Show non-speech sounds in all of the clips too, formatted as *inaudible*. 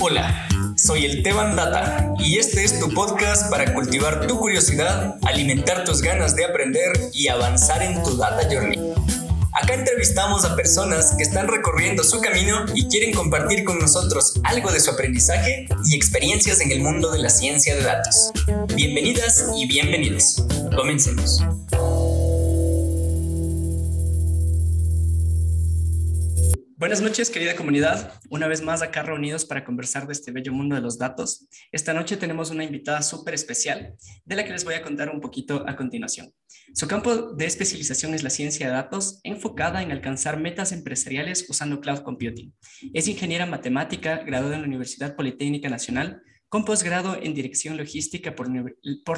Hola, soy el Teban Data y este es tu podcast para cultivar tu curiosidad, alimentar tus ganas de aprender y avanzar en tu Data Journey. Acá entrevistamos a personas que están recorriendo su camino y quieren compartir con nosotros algo de su aprendizaje y experiencias en el mundo de la ciencia de datos. Bienvenidas y bienvenidos. Comencemos. Buenas noches, querida comunidad. Una vez más acá reunidos para conversar de este bello mundo de los datos. Esta noche tenemos una invitada súper especial, de la que les voy a contar un poquito a continuación. Su campo de especialización es la ciencia de datos, enfocada en alcanzar metas empresariales usando cloud computing. Es ingeniera matemática, graduada en la Universidad Politécnica Nacional, con posgrado en Dirección Logística por,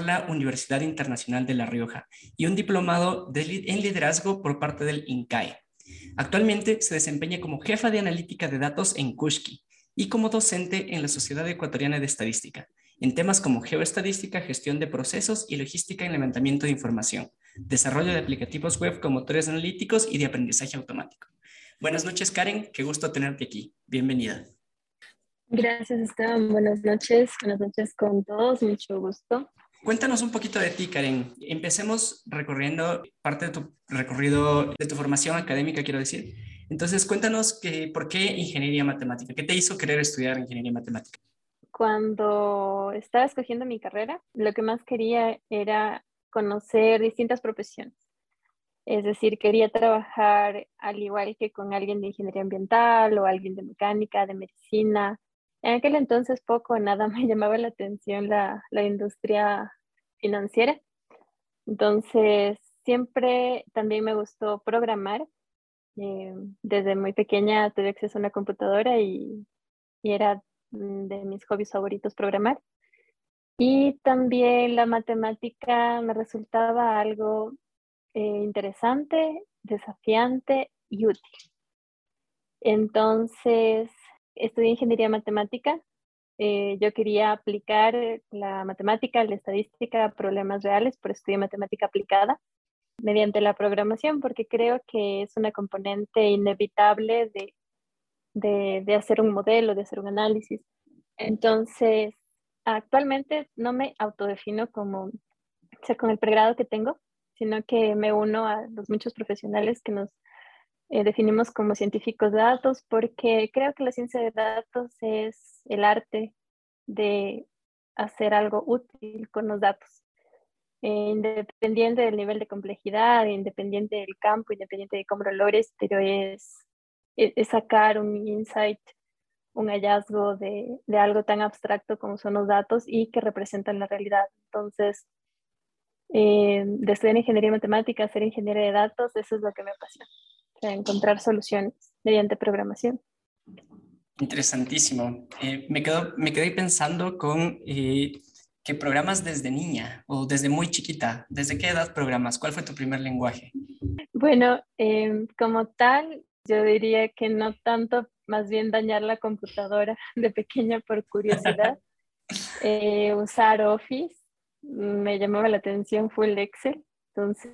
la Universidad Internacional de La Rioja y un diplomado en liderazgo por parte del INCAE. Actualmente se desempeña como jefa de analítica de datos en Kushki y como docente en la Sociedad Ecuatoriana de Estadística, en temas como geoestadística, gestión de procesos y logística en levantamiento de información, desarrollo de aplicativos web con motores analíticos y de aprendizaje automático. Buenas noches, Karen, qué gusto tenerte aquí. Bienvenida. Gracias, Esteban. Buenas noches. Buenas noches con todos. Mucho gusto. Cuéntanos un poquito de ti, Karen. Empecemos recorriendo parte de tu recorrido, de tu formación académica, quiero decir. Entonces, cuéntanos que, por qué ingeniería matemática. ¿Qué te hizo querer estudiar ingeniería matemática? Cuando estaba escogiendo mi carrera, lo que más quería era conocer distintas profesiones. Es decir, quería trabajar al igual que con alguien de ingeniería ambiental o alguien de mecánica, de medicina, en aquel entonces poco o nada *laughs* me llamaba la atención la, industria financiera. Entonces, siempre también me gustó programar. Eh, desde muy pequeña tuve acceso a una computadora y, era de mis hobbies favoritos programar. Y también la matemática me resultaba algo eh, interesante, desafiante y útil. Entonces, estudié ingeniería matemática. Eh, yo quería aplicar la matemática, la estadística a problemas reales, por estudié matemática aplicada mediante la programación, porque creo que es una componente inevitable de, de, de hacer un modelo, de hacer un análisis. Entonces, actualmente no me autodefino como, o sea, con el pregrado que tengo, sino que me uno a los muchos profesionales que nos eh, definimos como científicos de datos porque creo que la ciencia de datos es el arte de hacer algo útil con los datos. Eh, independiente del nivel de complejidad, independiente del campo, independiente de cómo lo logres, pero es, es, sacar un insight, un hallazgo de, de, algo tan abstracto como son los datos y que representan la realidad. Entonces, eh, de estudiar ingeniería matemática, hacer ingeniería de datos, eso es lo que me apasiona encontrar soluciones mediante programación. Interesantísimo. Eh, me, quedo, me quedé pensando con eh, que programas desde niña o desde muy chiquita. ¿Desde qué edad programas? ¿Cuál fue tu primer lenguaje? Bueno, em, como tal, yo diría que no tanto, más bien dañar la computadora *laughs* de pequeña por curiosidad. *laughs* Eh, usar Office me llamaba la atención, fue el Excel. Entonces,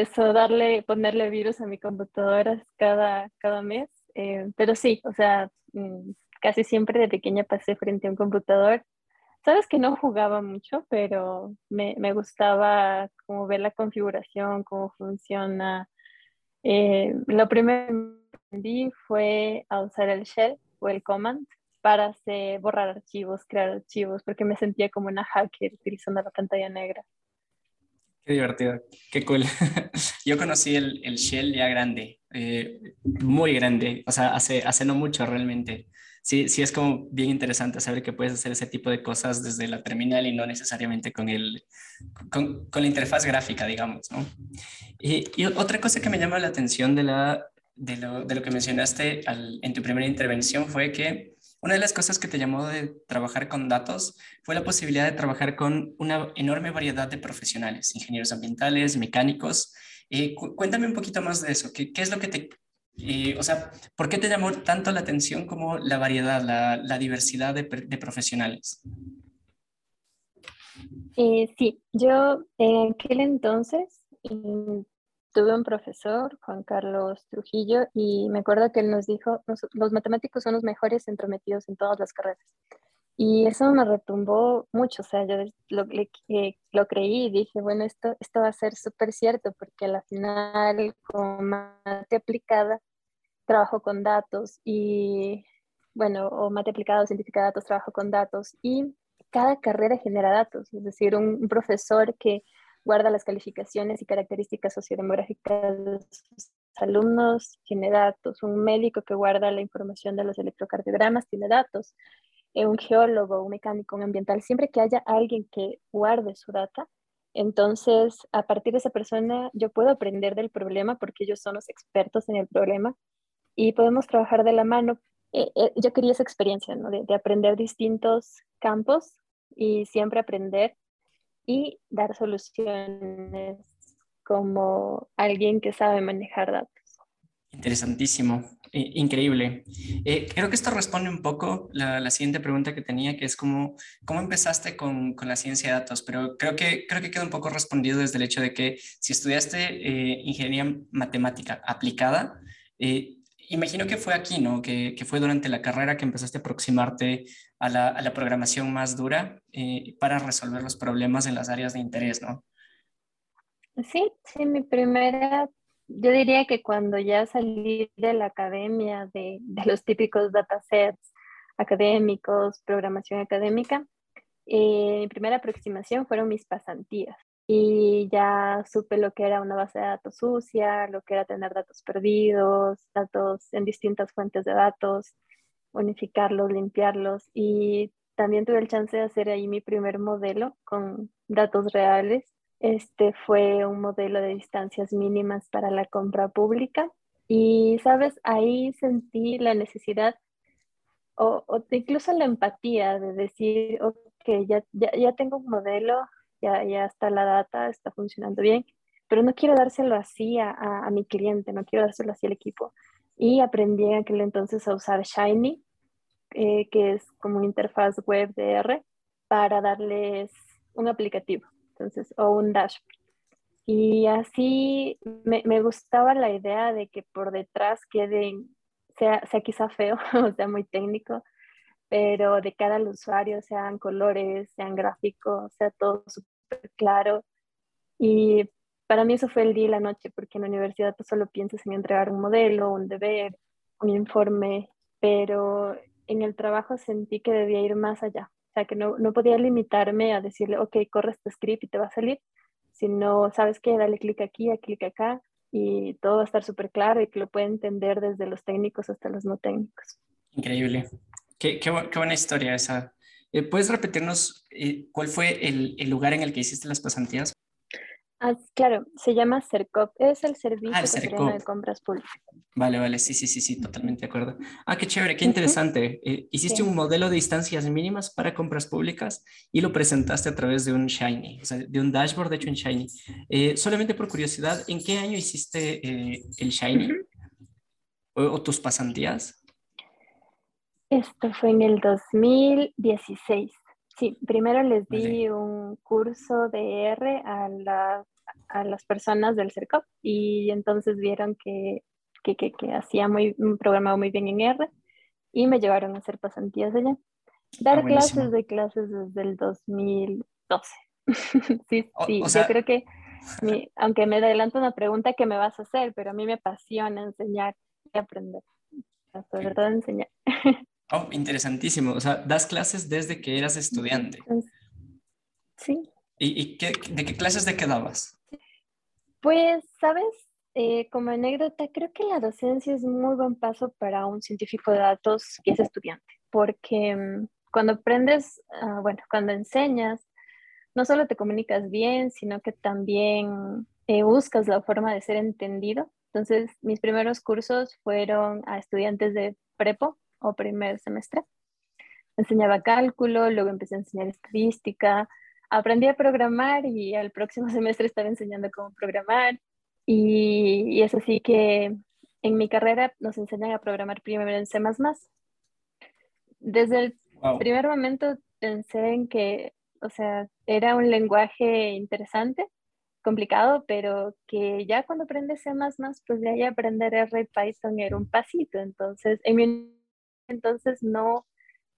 eso, darle, ponerle virus a mi computadora cada, cada mes. Eh, pero sí, o sea, mm, casi siempre de pequeña pasé frente a un computador. Sabes que no jugaba mucho, pero me, me gustaba como ver la configuración, cómo funciona. Eh, lo primero que aprendí fue a usar el shell o el command para hacer, borrar archivos, crear archivos, porque me sentía como una hacker utilizando la pantalla negra. Qué divertido, qué cool. *laughs* Yo conocí el, el Shell ya grande, eh, muy grande, o sea, hace, hace no mucho realmente. Sí, sí es como bien interesante saber que puedes hacer ese tipo de cosas desde la terminal y no necesariamente con, el, con, con la interfaz gráfica, digamos, ¿no? Y, y, otra cosa que me llama la atención de, la, de, lo, de lo que mencionaste al, en tu primera intervención fue que una de las cosas que te llamó de trabajar con datos fue la posibilidad de trabajar con una enorme variedad de profesionales, ingenieros ambientales, mecánicos. Eh, cuéntame un poquito más de eso. ¿Qué, es lo que te... Eh, o sea, ¿por qué te llamó tanto la atención como la variedad, la, diversidad de, profesionales? Eh, sí, yo en aquel entonces tuve un profesor, Juan Carlos Trujillo, y me acuerdo que él nos dijo, los matemáticos son los mejores entrometidos en todas las carreras. Y eso me retumbó mucho, o sea, yo lo, lo creí y dije, bueno, esto, esto va a ser súper cierto, porque a la final, como mate aplicada, trabajo con datos y, bueno, o mate aplicado, científica de datos, trabajo con datos y cada carrera genera datos, es decir, un profesor que guarda las calificaciones y características sociodemográficas de sus alumnos, tiene datos, un médico que guarda la información de los electrocardiogramas, tiene datos, eh, un geólogo, un mecánico, un ambiental, siempre que haya alguien que guarde su data, entonces a partir de esa persona yo puedo aprender del problema porque ellos son los expertos en el problema y podemos trabajar de la mano. Eh, eh, yo quería esa experiencia, ¿no? de aprender distintos campos y siempre aprender y dar soluciones como alguien que sabe manejar datos. Interesantísimo, increíble. Eh, creo que esto responde un poco la, la, siguiente pregunta que tenía, que es cómo, cómo empezaste con, con, la ciencia de datos, pero creo que, creo que queda un poco respondido desde el hecho de que si estudiaste eh, ingeniería matemática aplicada, eh, imagino que fue aquí, ¿no? Que, fue durante la carrera que empezaste a aproximarte a la, programación más dura eh, para resolver los problemas en las áreas de interés, ¿no? Sí, sí, mi primera, yo diría que cuando ya salí de la academia, de, de los típicos datasets académicos, programación académica, eh, mi primera aproximación fueron mis pasantías y ya supe lo que era una base de datos sucia, lo que era tener datos perdidos, datos en distintas fuentes de datos, unificarlos, limpiarlos y también tuve el chance de hacer ahí mi primer modelo con datos reales. Este fue un modelo de distancias mínimas para la compra pública y, sabes, ahí sentí la necesidad o, o incluso la empatía de decir, ok, ya, ya, ya tengo un modelo, ya, ya está la data, está funcionando bien, pero no quiero dárselo así a, a, mi cliente, no quiero dárselo así al equipo. Y aprendí en aquel entonces a usar Shiny, eh, que es como una interfaz web de R, para darles un aplicativo, entonces, o un dashboard. Y así me, me gustaba la idea de que por detrás queden, sea, sea quizá feo, *laughs* o sea, muy técnico, pero de cara al usuario, sean colores, sean gráficos, sea todo claro. Y para mí eso fue el día y la noche, porque en la universidad tú solo piensas en entregar un modelo, un deber, un informe, pero en el trabajo sentí que debía ir más allá. O sea, que no, no podía limitarme a decirle, ok, corre este script y te va a salir, sino, ¿sabes qué? Dale clic aquí, clic acá, y todo va a estar súper claro y que lo puede entender desde los técnicos hasta los no técnicos. Increíble. Qué, qué, qué buena historia esa. Eh, ¿Puedes repetirnos eh, cuál fue el, el, lugar en el que hiciste las pasantías? Ah, claro, se llama CERCOP, es el Servicio ah, de Compras Públicas. Vale, vale, sí, sí, sí, sí, totalmente de acuerdo. Ah, qué chévere, qué interesante. Eh, hiciste un modelo de distancias mínimas para compras públicas y lo presentaste a través de un Shiny, o sea, de un dashboard de hecho en Shiny. solamente por curiosidad, ¿en qué año hiciste el Shiny? ¿O tus pasantías? Esto fue en el 2016. Sí, primero les di un curso de R a, a, las personas del CERCOP y entonces vieron que, que, que, hacía muy, un programa muy bien en R y me llevaron a hacer pasantías allá. Dar ah, clases de clases desde el 2012. *laughs* sí, sí, yo creo que, aunque me adelanto una pregunta que me vas a hacer, pero a mí me apasiona enseñar y aprender. Sobre todo enseñar. *laughs* Oh, interesantísimo. O sea, das clases desde que eras estudiante. Sí. ¿Y, qué, de qué clases de qué dabas? Pues, sabes, eh, como anécdota, creo que la docencia es muy buen paso para un científico de datos que es estudiante, porque mm, cuando aprendes, ah, bueno, cuando enseñas, no solo te comunicas bien, sino que también eh, buscas la forma de ser entendido. Entonces, mis primeros cursos fueron a estudiantes de prepo, o primer semestre. Enseñaba cálculo, luego empecé a enseñar estadística, aprendí a programar y al próximo *laughs* semestre estaba enseñando cómo programar. Y, y es así que en mi carrera nos enseñan a programar primero en C++. Desde el primer momento pensé en que, o sea, era un lenguaje interesante, complicado, pero que ya cuando aprendes C++, pues de ahí aprender R y Python era un pasito. Entonces, en mi entonces no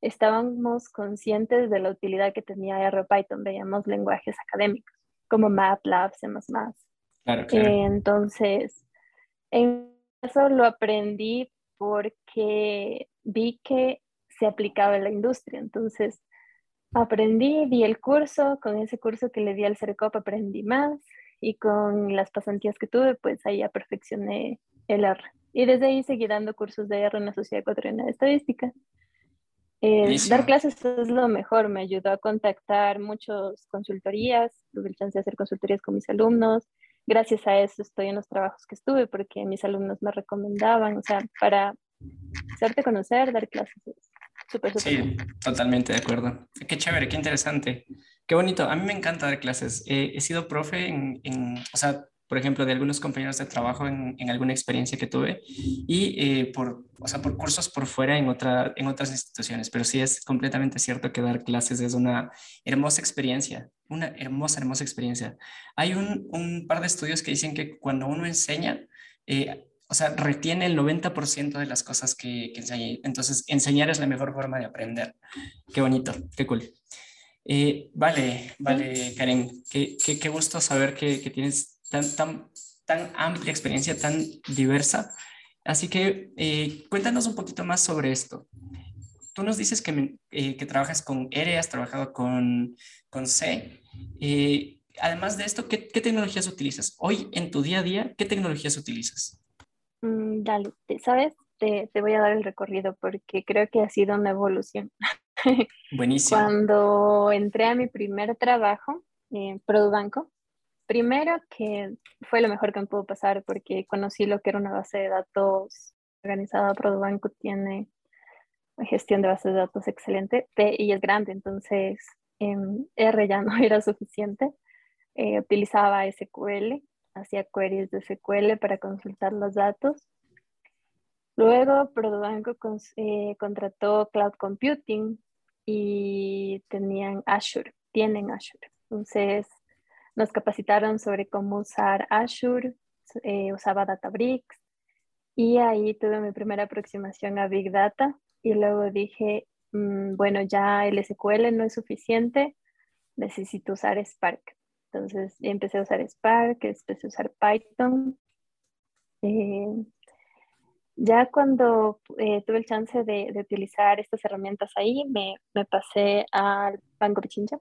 estábamos conscientes de la utilidad que tenía R Python, veíamos lenguajes académicos como MATLAB, C++. Claro, claro. entonces, en eso lo aprendí porque vi que se aplicaba en la industria. Entonces, aprendí, di el curso, con ese curso que le di al CERCOP aprendí más y con las pasantías que tuve, pues ahí ya perfeccioné el R. Y desde ahí seguí dando cursos de R en la Sociedad Ecuatoriana de Estadística. Eh, dar clases es lo mejor, me ayudó a contactar muchas consultorías, tuve el chance de hacer consultorías con mis alumnos. Gracias a eso estoy en los trabajos que estuve porque mis alumnos me recomendaban, o sea, para hacerte conocer, dar clases Sí, totalmente de acuerdo. Qué chévere, qué interesante. Qué bonito. A mí me encanta dar clases. he sido profe en, en, o sea, por ejemplo, de algunos compañeros de trabajo en, en alguna experiencia que tuve y eh, por, o sea, por cursos por fuera en, otra, en otras instituciones. Pero sí es completamente cierto que dar clases es una hermosa experiencia, una hermosa, hermosa experiencia. Hay un, un par de estudios que dicen que cuando uno enseña, eh, o sea, retiene el 90% de las cosas que, que enseña. Entonces, enseñar es la mejor forma de aprender. Qué bonito, qué cool. Eh, vale, vale, Karen, qué, qué, qué gusto saber que, que, tienes tan, tan, tan amplia experiencia, tan diversa. Así que eh, cuéntanos un poquito más sobre esto. Tú nos dices que, eh, que trabajas con R, has trabajado con, con C. además de esto, ¿qué, ¿qué, tecnologías utilizas? Hoy, en tu día a día, ¿qué tecnologías utilizas? Mm, dale, ¿sabes? Te, te, voy a dar el recorrido porque creo que ha sido una evolución. *laughs* Buenísimo. Cuando entré a mi primer trabajo en Produbanco, primero que fue lo mejor que me pudo pasar porque conocí lo que era una base de datos organizada. Produbanco tiene gestión de bases de datos excelente y es grande, entonces en R ya *laughs* no era suficiente. Eh, utilizaba SQL hacía queries de SQL para consultar los datos. Luego, Produbanco eh, contrató Cloud Computing y tenían Azure, tienen Azure. Entonces, nos capacitaron sobre cómo usar Azure, eh, usaba Databricks y ahí tuve mi primera aproximación a Big Data y luego dije, mm, bueno, ya el SQL no es suficiente, necesito usar Spark. Entonces empecé a usar Spark, empecé a usar Python. Eh, ya cuando eh, tuve el chance de, utilizar estas herramientas ahí, me, pasé al Banco Pichincha.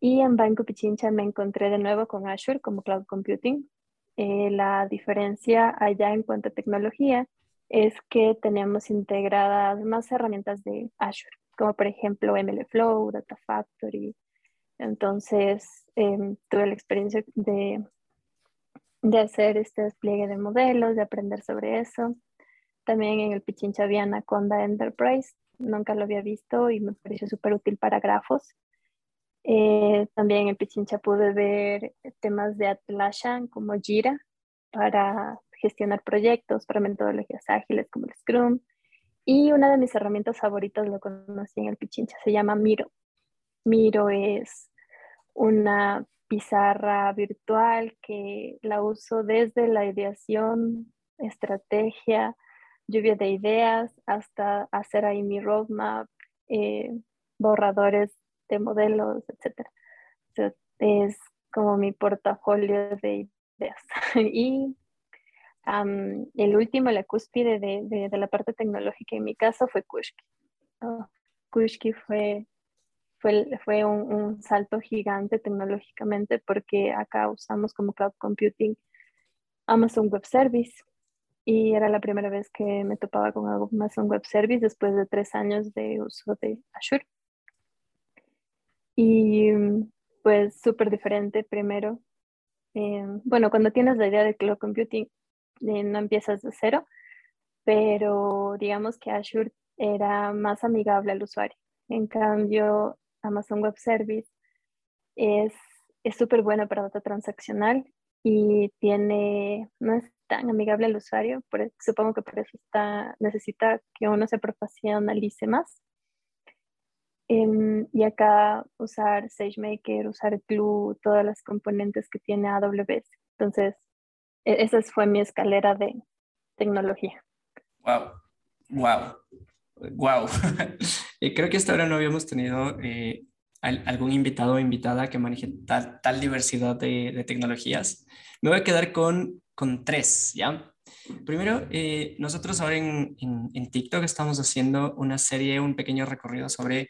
Y en Banco Pichincha me encontré de nuevo con Azure como Cloud Computing. Eh, la diferencia allá en cuanto a tecnología es que tenemos integradas más herramientas de Azure, como por ejemplo MLflow, Data Factory, entonces, em, tuve la experiencia de, de hacer este despliegue de modelos, de aprender sobre eso. También en el Pichincha había Anaconda Enterprise, nunca lo había visto y me pareció súper útil para grafos. Eh, también en Pichincha pude ver temas de Atlassian como Jira para gestionar proyectos, para metodologías ágiles como el Scrum. Y una de mis herramientas favoritas lo conocí en el Pichincha, se llama Miro. Miro es una pizarra virtual que la uso desde la ideación, estrategia, lluvia de ideas, hasta hacer ahí mi roadmap, eh, borradores de modelos, etc. es como mi portafolio de ideas. *laughs* y el último, la cúspide de, de, la parte tecnológica en mi caso fue Kushki. Oh, Kushki fue fue, un, salto gigante tecnológicamente porque acá usamos como cloud computing Amazon Web Service y era la primera vez que me topaba con Amazon Web Service después de tres años de uso de Azure. Y pues súper diferente primero. Eh, bueno, cuando tienes la idea de cloud computing, eh, no empiezas de cero, pero digamos que Azure era más amigable al usuario. En cambio, Amazon Web Service es súper bueno para data transaccional y tiene, no es tan amigable al usuario, e, supongo que por eso está, necesita que uno se profesionalice más. Em, y acá usar SageMaker, usar Glue, todas las componentes que tiene AWS. Entonces, e-, esa fue mi escalera de tecnología. Wow, wow, wow. Creo que hasta ahora no habíamos tenido eh, algún invitado o invitada que maneje tal, tal diversidad de, de, tecnologías. Me voy a quedar con, con tres, ¿ya? Primero, eh, nosotros ahora en, en, en, TikTok estamos haciendo una serie, un pequeño recorrido sobre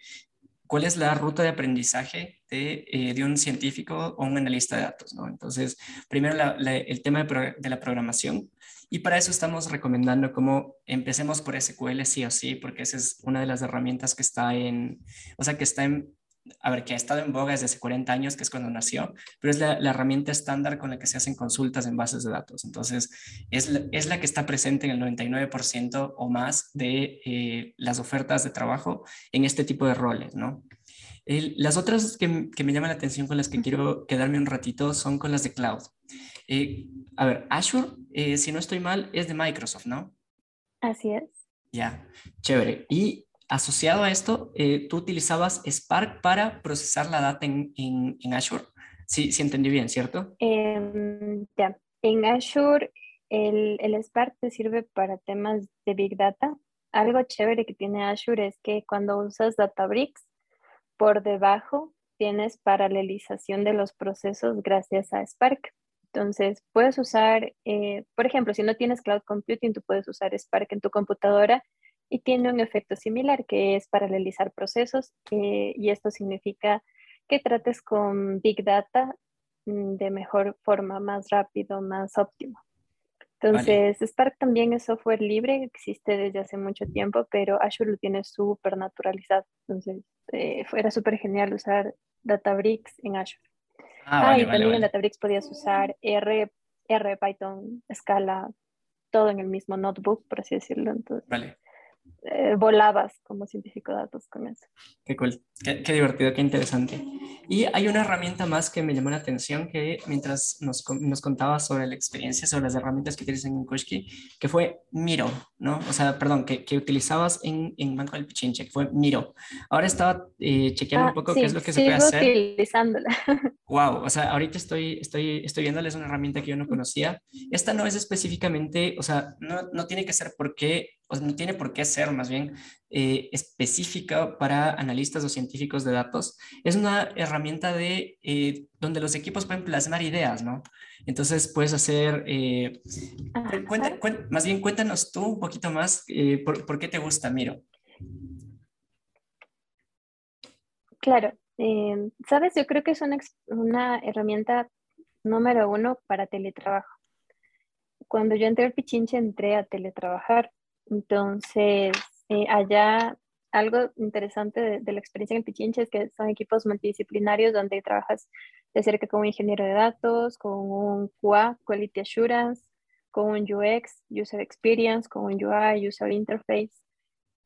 cuál es la ruta de aprendizaje de, eh, de un científico o un analista de datos. Entonces, primero el tema de, de, la programación. Y para eso estamos recomendando cómo empecemos por SQL sí o sí, porque esa es una de las herramientas que está en, o sea, que está en, a ver, que ha estado en boga desde hace 40 años, que es cuando nació, pero es la, herramienta estándar con la que se hacen consultas en bases de datos. Entonces, es la, es la que está presente en el 99% o más de eh, las ofertas de trabajo en este tipo de roles, ¿no? las otras que, que, me llaman la atención con las que quiero quedarme un ratito son con las de cloud. Eh, a ver, Azure, eh, si no estoy mal, es de Microsoft, ¿no? Así es. Ya, chévere. Y asociado a esto, eh, tú utilizabas Spark para procesar la data en, Azure. Sí, sí entendí bien, ¿cierto? Em, ya, en Azure el, el, Spark te sirve para temas de Big Data. Algo chévere que tiene Azure es que cuando usas Databricks, por debajo tienes paralelización de los procesos gracias a Spark. Entonces, puedes usar, eh, por ejemplo, si no tienes cloud computing, tú puedes usar Spark en tu computadora y tiene un efecto similar que es paralelizar procesos eh, y esto significa que trates con Big Data mm, de mejor forma, más rápido, más óptimo. Entonces, Spark también es software libre, existe desde hace mucho tiempo, pero Azure lo tiene súper naturalizado. Entonces, eh, era súper genial usar Databricks en Azure. Ah, ah y también en Databricks podías usar R, R, Python, Scala, todo en el mismo notebook, por así decirlo. Entonces, vale. Eh, volabas como científico de datos con eso. Qué cool, qué, qué, divertido, qué interesante. Y hay una herramienta más que me llamó la atención que mientras nos, nos contabas sobre la experiencia, sobre las herramientas que tienes en Kushki, que fue Miro, ¿no? O sea, perdón, que, que utilizabas en, en Banco del Pichinche, que fue Miro. Ahora estaba eh, chequeando un ah, poco qué es lo que se puede hacer. utilizándola. *laughs* Wow, o sea, ahorita estoy, estoy, estoy viéndoles una herramienta que yo no conocía. Esta no es específicamente, o sea, no, no tiene que ser porque o no tiene por qué ser más bien eh, específica para analistas o científicos de datos. Es una herramienta de eh, donde los equipos pueden plasmar ideas, ¿no? Entonces puedes hacer, eh, más bien cuéntanos tú un poquito más por, qué te gusta Miro. Claro, sabes, yo creo que es una, una herramienta número uno para teletrabajo. Cuando yo entré al Pichinche entré a teletrabajar entonces, eh, allá algo interesante de, la experiencia en Pichinche es que son equipos multidisciplinarios donde trabajas de cerca con un ingeniero de datos, con un QA, Quality Assurance, con un UX, User Experience, con un UI, User Interface,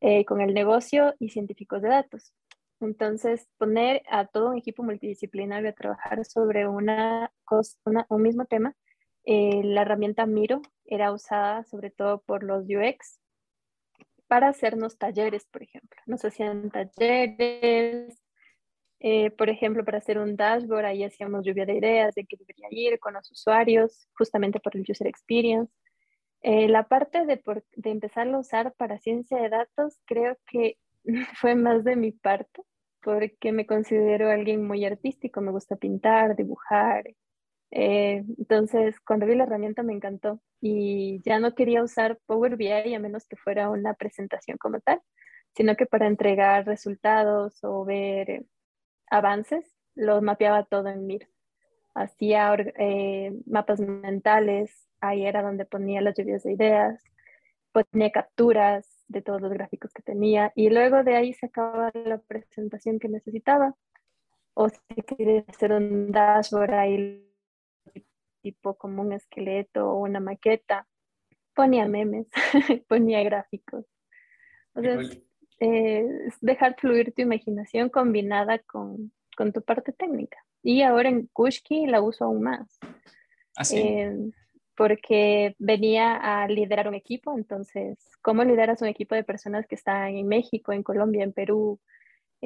eh, con el negocio y científicos de datos. Entonces, poner a todo un equipo multidisciplinario a trabajar sobre una, un mismo tema, eh, la herramienta Miro era usada sobre todo por los UX para hacernos talleres, por ejemplo. Nos hacían talleres, eh, por ejemplo, para hacer un dashboard, ahí hacíamos lluvia de ideas de qué debería ir con los usuarios, justamente por el user experience. Eh, la parte de, por, de empezar a usar para ciencia de datos creo que *laughs* fue más de mi parte, porque me considero alguien muy artístico, me gusta pintar, dibujar, eh, entonces, cuando vi la herramienta me encantó y ya no quería usar Power BI a menos que fuera una presentación como tal, sino que para entregar resultados o ver avances, lo mapeaba todo en Miro. Hacía eh, mapas mentales, ahí era donde ponía las lluvias de ideas, ponía capturas de todos los gráficos que tenía y luego de ahí sacaba la presentación que necesitaba. O si quería hacer un dashboard, ahí tipo como un esqueleto o una maqueta. Ponía memes, *laughs* ponía gráficos. O sea, eh, es dejar fluir tu imaginación combinada con, con, tu parte técnica. Y ahora en Kushki la uso aún más. Así. ¿Ah, eh, porque venía a liderar un equipo, entonces, ¿cómo lideras un equipo de personas que están en México, en Colombia, en Perú,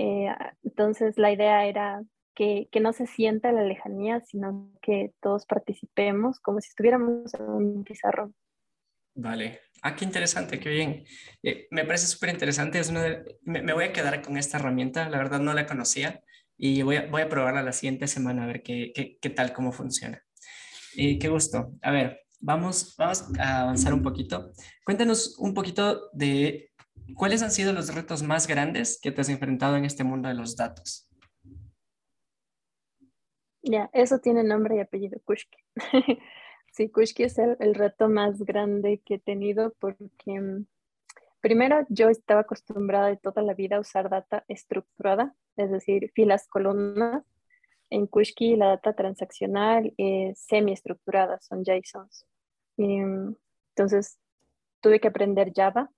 Eh, entonces la idea era que, no se sienta la lejanía, sino que todos participemos como si estuviéramos en un pizarrón. Vale. Ah, qué interesante, qué bien. Eh, me parece súper interesante. Es me, me, voy a quedar con esta herramienta. La verdad no la conocía y voy a, voy a probarla la siguiente semana a ver qué, qué, qué tal, cómo funciona. Y qué gusto. A ver, vamos, vamos a avanzar un poquito. Cuéntanos un poquito de cuáles han sido los retos más grandes que te has enfrentado en este mundo de los datos. Ya, eso tiene nombre y apellido, Kushki. *laughs* sí, Kushki es el, el, reto más grande que he tenido porque mm, primero yo estaba acostumbrada de toda la vida a usar data estructurada, es decir, filas, columnas. En Kushki la data transaccional es semi-estructurada, son JSONs. Mm, entonces tuve que aprender Java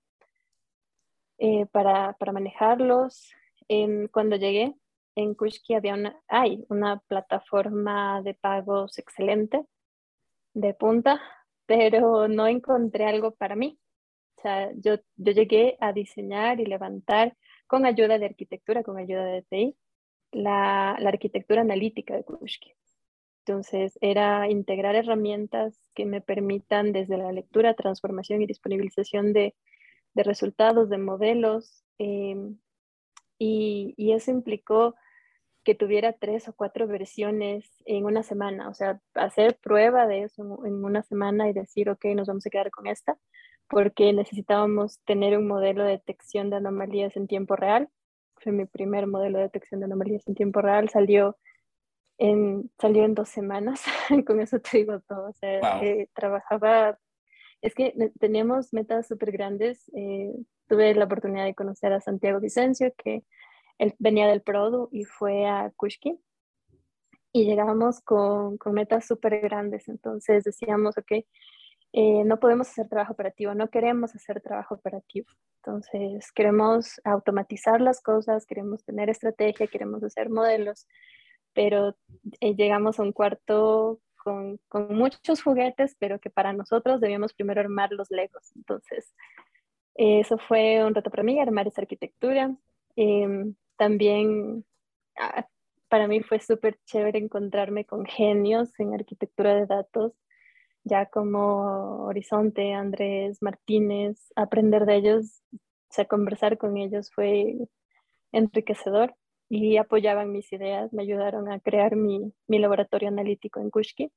eh, para, para, manejarlos. cuando llegué, en Kushki había una, hay una plataforma de pagos excelente, de punta, pero no encontré algo para mí. O sea, yo, yo llegué a diseñar y levantar con ayuda de arquitectura, con ayuda de TI, la, la arquitectura analítica de Kushki. Entonces, era integrar herramientas que me permitan desde la lectura, transformación y disponibilización de, de resultados, de modelos. Em, y, y, eso implicó que tuviera tres o cuatro versiones en una semana, o sea, hacer prueba de eso en una semana y decir, ok, nos vamos a quedar con esta, porque necesitábamos tener un modelo de detección de anomalías en tiempo real. Fue mi primer modelo de detección de anomalías en tiempo real, salió en, salió en dos semanas, *laughs* con eso te digo todo, o sea, eh, trabajaba, es que teníamos metas súper grandes, eh, tuve la oportunidad de conocer a Santiago Vicencio, que él venía del Produ y fue a Kushki. Y llegamos con, con metas súper grandes. Entonces decíamos, ok, eh, no podemos hacer trabajo operativo, no queremos hacer trabajo operativo. Entonces queremos automatizar las cosas, queremos tener estrategia, queremos hacer modelos, pero eh, llegamos a un cuarto con, con, muchos juguetes, pero que para nosotros debíamos primero armar los legos. Entonces, eso fue un reto para mí, armar esa arquitectura. Eh, también ah, para mí fue súper chévere encontrarme con genios en arquitectura de datos, ya como Horizonte, Andrés Martínez, aprender de ellos, o sea, conversar con ellos fue enriquecedor y apoyaban mis ideas, me ayudaron a crear mi, mi laboratorio analítico en Kushki.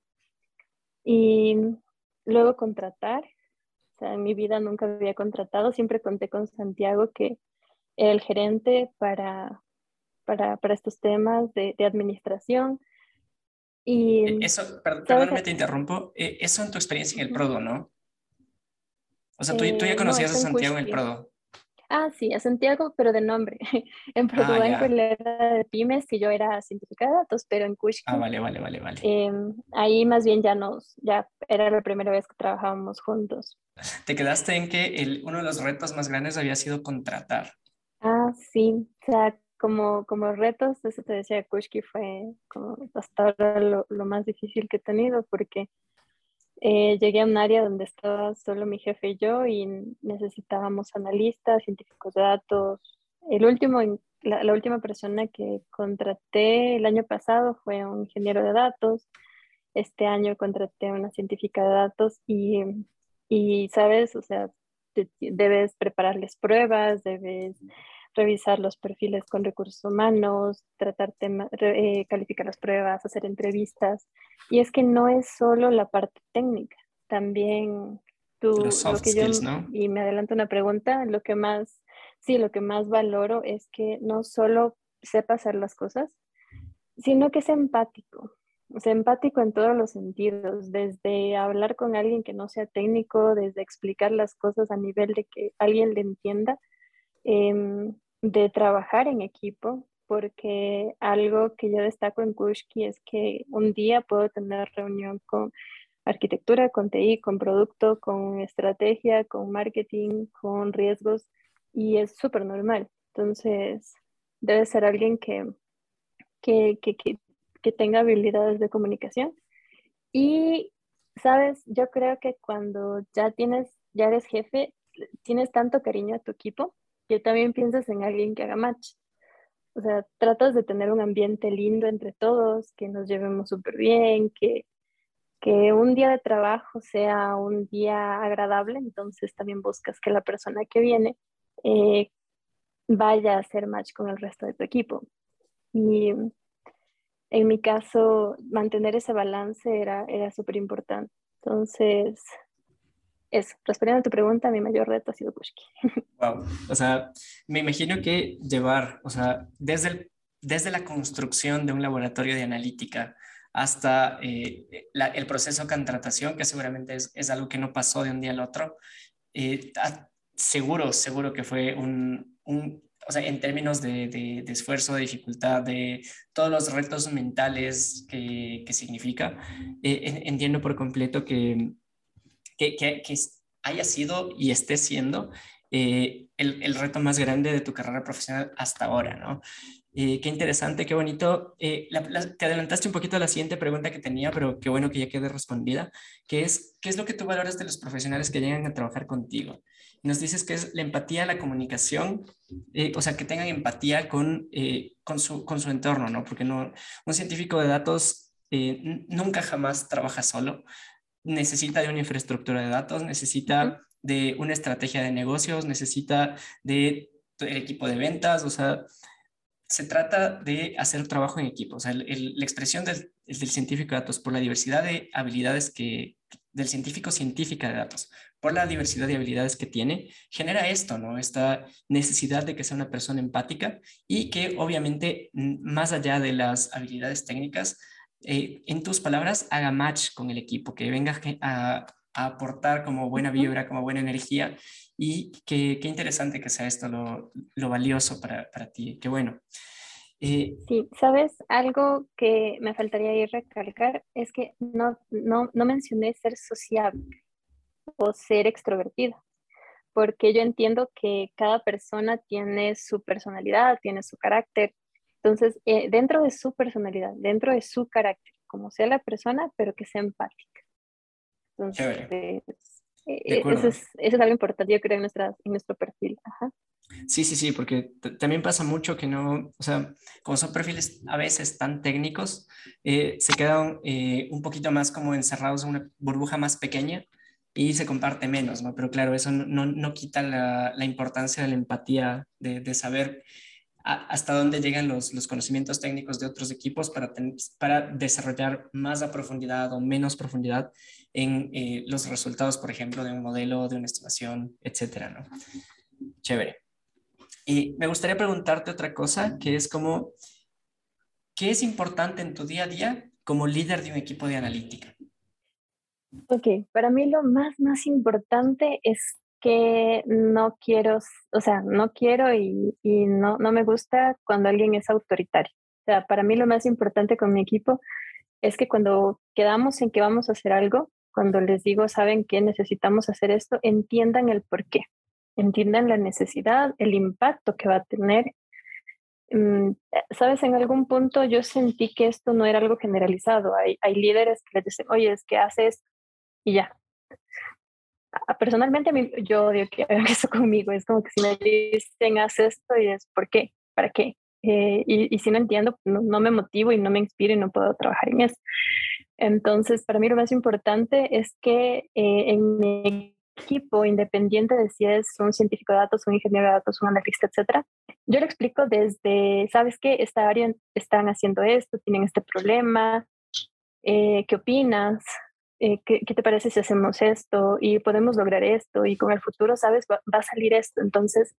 Y luego contratar, o sea, en mi vida nunca había contratado, siempre conté con Santiago que el gerente para, para, para estos temas de, de, administración. Y, e, eso, perdóname, te interrumpo, e, eso en tu experiencia en el Prodo, ¿no? O sea, tú, tú ya eh, conocías a Santiago en el Prodo. Ah, sí, a Santiago, pero de nombre. *laughs* en Prodo ah, era de pymes y yo era científica de datos, pero en Kushki. Ah, vale, vale, vale, vale. Em, ahí más bien ya nos, ya era la primera vez que trabajábamos juntos. Te quedaste en que el, uno de los retos más grandes había sido contratar. Sí, o sea, como, como retos, eso te decía, Kushki fue como hasta ahora lo, lo más difícil que he tenido porque eh, llegué a un área donde estaba solo mi jefe y yo y necesitábamos analistas, científicos de datos. El último, la, la última persona que contraté el año pasado fue un ingeniero de datos. Este año contraté una científica de datos y, y sabes, o sea, debes prepararles pruebas, debes revisar los perfiles con recursos humanos, tratar temas, eh, calificar las pruebas, hacer entrevistas. Y es que no es solo la parte técnica, también tú, lo que yo, y me adelanto una pregunta, lo que más, sí, lo que más valoro es que no solo sepa hacer las cosas, sino que es empático. O sea, empático en todos los sentidos, desde hablar con alguien que no sea técnico, desde explicar las cosas a nivel de que alguien le entienda, em, de trabajar en equipo, porque algo que yo destaco en Kushki es que un día puedo tener reunión con arquitectura, con TI, con producto, con estrategia, con marketing, con riesgos, y es súper normal. Entonces, debe ser alguien que, que, que, que tenga habilidades de comunicación. Y, sabes, yo creo que cuando ya tienes, ya eres jefe, tienes tanto cariño a tu equipo que también piensas en alguien que haga match. O sea, tratas de tener un ambiente lindo entre todos, que nos llevemos súper bien, que, que un día de trabajo sea un día agradable, entonces también buscas que la persona que viene eh, vaya a hacer match con el resto de tu equipo. Y en mi caso, mantener ese balance era, era súper importante. Entonces, eso, respondiendo a tu pregunta, mi mayor reto ha sido Kushki. Wow, *laughs* o sea, me imagino que llevar, o sea, desde, desde la construcción de un laboratorio de analítica hasta eh, el proceso de contratación, que seguramente es, es, algo que no pasó de un día al otro, eh, seguro, seguro que fue un, un o sea, en términos de, de, esfuerzo, de dificultad, de todos los retos mentales que, que significa, eh, entiendo por completo que, que, haya sido y esté siendo eh, el, reto más grande de tu carrera profesional hasta ahora, ¿no? Eh, qué interesante, qué bonito. Eh, te adelantaste un poquito a la siguiente pregunta que tenía, pero qué bueno que ya quede respondida, que es, ¿qué es lo que tú valoras de los profesionales que llegan a trabajar contigo? nos dices que es la empatía, la comunicación, eh, o sea, que tengan empatía con, con, su, con su entorno, ¿no? Porque no, un científico de datos nunca jamás trabaja solo, necesita de una infraestructura de datos, necesita de una estrategia de negocios, necesita de el equipo de ventas, o sea, se trata de hacer trabajo en equipo. O sea, la expresión del, del, científico de datos por la diversidad de habilidades que, del científico científica de datos, por la diversidad de habilidades que tiene, genera esto, ¿no? Esta necesidad de que sea una persona empática y que obviamente, más allá de las habilidades técnicas, eh, en tus palabras, haga match con el equipo, que venga a, a aportar como buena vibra, como buena energía y qué, interesante que sea esto lo, lo valioso para, para, ti. Qué bueno. Eh, sí, sabes, algo que me faltaría ir recalcar es que no, no, no mencioné ser sociable o ser extrovertido, porque yo entiendo que cada persona tiene su personalidad, tiene su carácter. Entonces, eh, dentro de su personalidad, dentro de su carácter, como sea la persona, pero que sea empática. Entonces, eh, eso es, eso es, algo importante, yo creo, en, nuestra, en nuestro perfil. Ajá. Sí, sí, sí, porque también pasa mucho que no, o sea, como son perfiles a veces tan técnicos, eh, se quedan eh, un poquito más como encerrados en una burbuja más pequeña y se comparte menos, ¿no? Pero claro, eso no, no quita la, la, importancia de la empatía, de, de saber hasta dónde llegan los, los, conocimientos técnicos de otros equipos para, para desarrollar más a profundidad o menos profundidad en eh, los resultados, por ejemplo, de un modelo, de una estimación, etcétera, ¿no? Chévere. Y me gustaría preguntarte otra cosa, que es como, ¿qué es importante en tu día a día como líder de un equipo de analítica? Ok, para mí lo más, más importante es que no quiero, o sea, no quiero y, y no, no me gusta cuando alguien es autoritario. O sea, para mí lo más importante con mi equipo es que cuando quedamos en que vamos a hacer algo, cuando les digo, saben que necesitamos hacer esto, entiendan el por qué, entiendan la necesidad, el impacto que va a tener. Mm, Sabes, en algún punto yo sentí que esto no era algo generalizado. Hay, hay líderes que les dicen, oye, es que haces y ya personalmente a mí, yo odio que hagan *laughs* eso conmigo. Es como que si me dicen, haz esto y es, ¿por qué? ¿Para qué? Eh, y, si no entiendo, no, me motivo y no me inspiro y no puedo trabajar en eso. Entonces, para mí lo más importante es que eh, en mi equipo, independiente de si es un científico de datos, un ingeniero de datos, un analista, etcétera, yo le explico desde, ¿sabes qué? Esta área están haciendo esto, tienen este problema, eh, ¿qué opinas? Eh, ¿qué, ¿qué, te parece si hacemos esto y podemos lograr esto y con el futuro, sabes, va, va a salir esto. Entonces,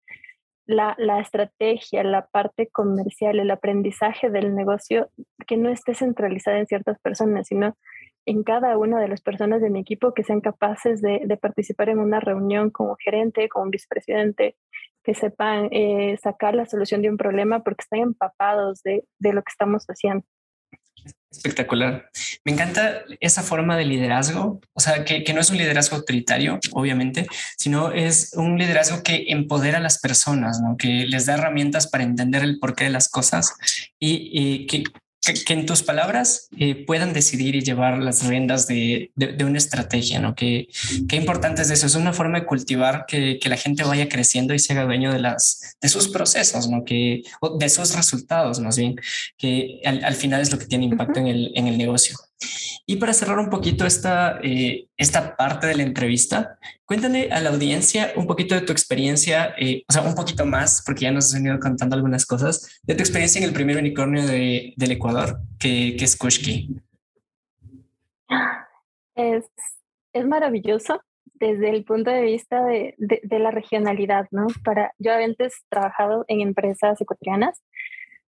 la, la, estrategia, la parte comercial, el aprendizaje del negocio, que no esté centralizada en ciertas personas, sino en cada una de las personas de mi equipo que sean capaces de, de participar en una reunión como gerente, como vicepresidente, que sepan eh, sacar la solución de un problema porque están empapados de, de lo que estamos haciendo. Espectacular. Me encanta esa forma de liderazgo, o sea, que, que, no es un liderazgo autoritario, obviamente, sino es un liderazgo que empodera a las personas, ¿no? que les da herramientas para entender el porqué de las cosas y, y que, que, en tus palabras eh, puedan decidir y llevar las riendas de, de, una estrategia, ¿no? Que, qué importante es eso. Es una forma de cultivar que, que, la gente vaya creciendo y se haga dueño de, las, de sus procesos, ¿no? Que, de sus resultados, más bien, que al, al final es lo que tiene impacto en, el, en el negocio. Y para cerrar un poquito esta, eh, esta parte de la entrevista, cuéntame a la audiencia un poquito de tu experiencia, eh, o sea, un poquito más, porque ya nos has venido contando algunas cosas, de tu experiencia en el primer unicornio de, del Ecuador, que, que es Kushki. Es, es maravilloso desde el punto de vista de, de, de, la regionalidad, ¿no? Para, yo antes trabajado en empresas ecuatorianas,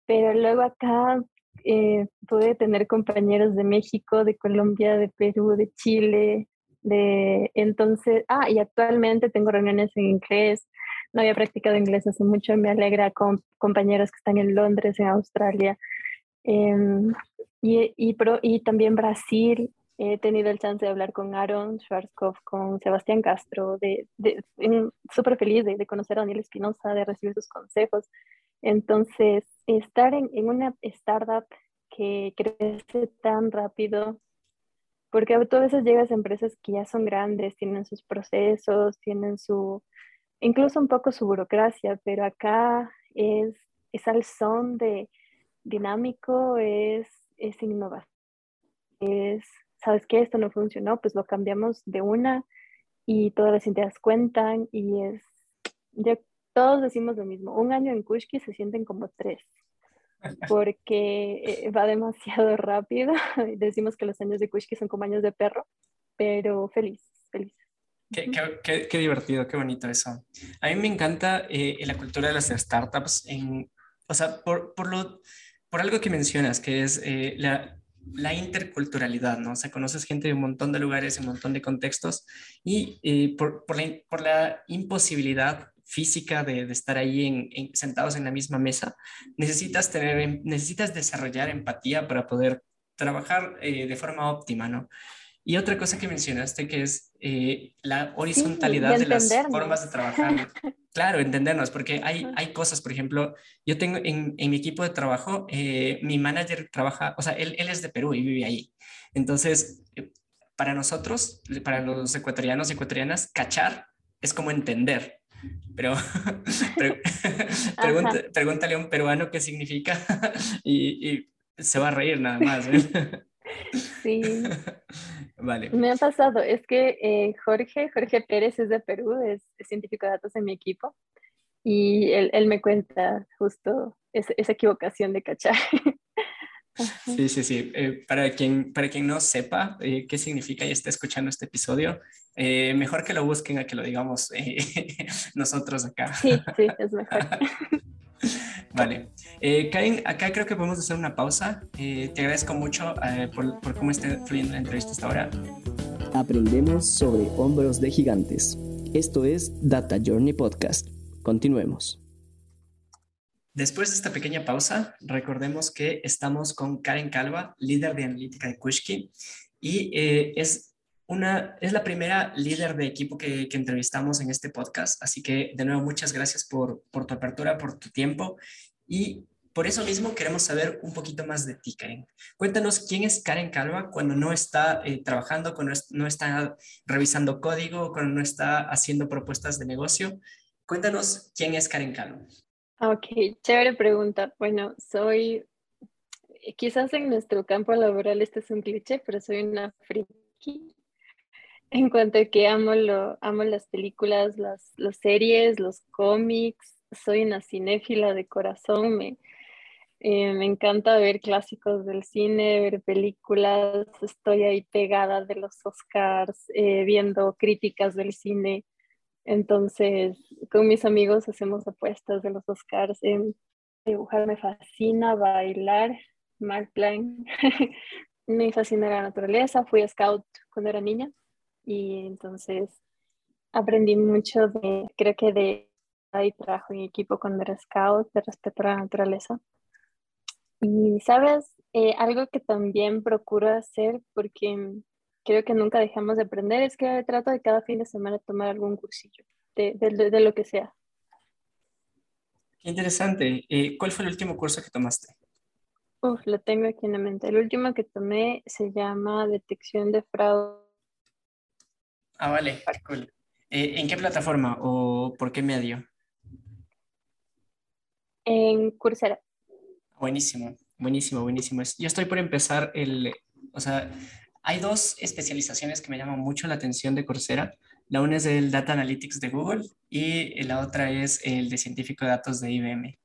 pero luego acá eh, pude tener compañeros de México, de Colombia, de Perú, de Chile, de entonces, ah, y actualmente tengo reuniones en inglés. No había practicado inglés hace mucho, me alegra con compañeros que están en Londres, en Australia. Em, y, y, pro, y también Brasil, he tenido el chance de hablar con Aaron Schwarzkopf, con Sebastián Castro, de, de, súper feliz de, de, conocer a Daniel Espinosa, de recibir sus consejos. Entonces, estar en, en, una startup que crece tan rápido, porque a veces llegas a empresas que ya son grandes, tienen sus procesos, tienen su, incluso un poco su burocracia, pero acá es, es al son de dinámico, es, es innovación, es, ¿sabes qué? Esto no funcionó, pues lo cambiamos de una y todas las ideas cuentan y es, ya todos decimos lo mismo, un año en Kushki se sienten como tres, *laughs* porque eh, va demasiado *laughs* rápido. Decimos que los años de Kushki son como años de perro, pero feliz, feliz. Qué, qué, qué, divertido, qué bonito eso. A mí me encanta eh, la cultura de las startups, en, o sea, por, por, lo, por algo que mencionas, que es eh, la, la interculturalidad, ¿no? O sea, conoces gente de un montón de lugares, un montón de contextos y eh, por, por, la, por, la, imposibilidad física de, de estar ahí en, sentados en la misma mesa, necesitas, tener, necesitas desarrollar empatía para poder trabajar eh, de forma óptima, ¿no? Y otra cosa que mencionaste que es eh, la horizontalidad de las formas de trabajar. *laughs* claro, entendernos, porque hay, hay cosas, por ejemplo, yo tengo en, en mi equipo de trabajo, eh, mi manager trabaja, o sea, él, él, es de Perú y vive ahí. Entonces, para nosotros, para los ecuatorianos y ecuatorianas, cachar es como entender. Pero *laughs* *laughs* pregúntale a un peruano qué significa *laughs* y, y, se va a reír nada más. ¿eh? Sí. vale. Me ha pasado, es que eh, Jorge, Jorge Pérez es de Perú, es, es, científico de datos en mi equipo y él, él me cuenta justo esa, esa equivocación de cachar. Sí, sí, sí. Eh, para, quien, para quien no sepa eh, qué significa y esté escuchando este episodio, eh, mejor que lo busquen a que lo digamos eh, *laughs* nosotros acá. Sí, sí, es mejor. *laughs* vale. Eh, Karen, acá creo que podemos hacer una pausa. te agradezco mucho por, por, cómo está fluyendo la entrevista hasta ahora. Aprendemos sobre hombros de gigantes. Esto es Data Journey Podcast. Continuemos. Después de esta pequeña pausa, recordemos que estamos con Karen Calva, líder de analítica de Kushki, y es una, es la primera líder de equipo que, entrevistamos en este podcast, así que de nuevo muchas gracias por, por, tu apertura, por tu tiempo y por eso mismo queremos saber un poquito más de ti, Karen. Cuéntanos quién es Karen Calva cuando no está eh, trabajando, cuando no está revisando código, cuando no está haciendo propuestas de negocio. Cuéntanos quién es Karen Calva. Ok, chévere pregunta. Bueno, soy, quizás en nuestro campo laboral este es un cliché, pero soy una friki en cuanto a que amo, lo, amo las películas, las, las series, los cómics, soy una cinéfila de corazón, me, eh, me encanta ver clásicos del cine, ver películas, estoy ahí pegada de los Oscars, eh, viendo críticas del cine. Entonces, con mis amigos hacemos apuestas de los Oscars. Dibujar me fascina, bailar, mal plan. *laughs* me fascina la naturaleza, fui scout cuando era niña y entonces aprendí mucho de, creo que de ahí trabajo en equipo cuando era scout, de respeto a la naturaleza. Y sabes, eh, algo que también procuro hacer, porque creo que nunca dejamos de aprender, es que trato de cada fin de semana tomar algún cursillo, de, de, de lo que sea. Qué interesante. Eh, ¿Cuál fue el último curso que tomaste? Uf, lo tengo aquí en la mente. El último que tomé se llama Detección de Fraude. Ah, vale, cool. Eh, ¿En qué plataforma o por qué medio? En Coursera. Buenísimo, buenísimo, buenísimo. Yo estoy por empezar el, o sea, hay dos especializaciones que me llaman mucho la atención de Coursera. La una es el Data Analytics de Google y la otra es el de Científico de Datos de IBM.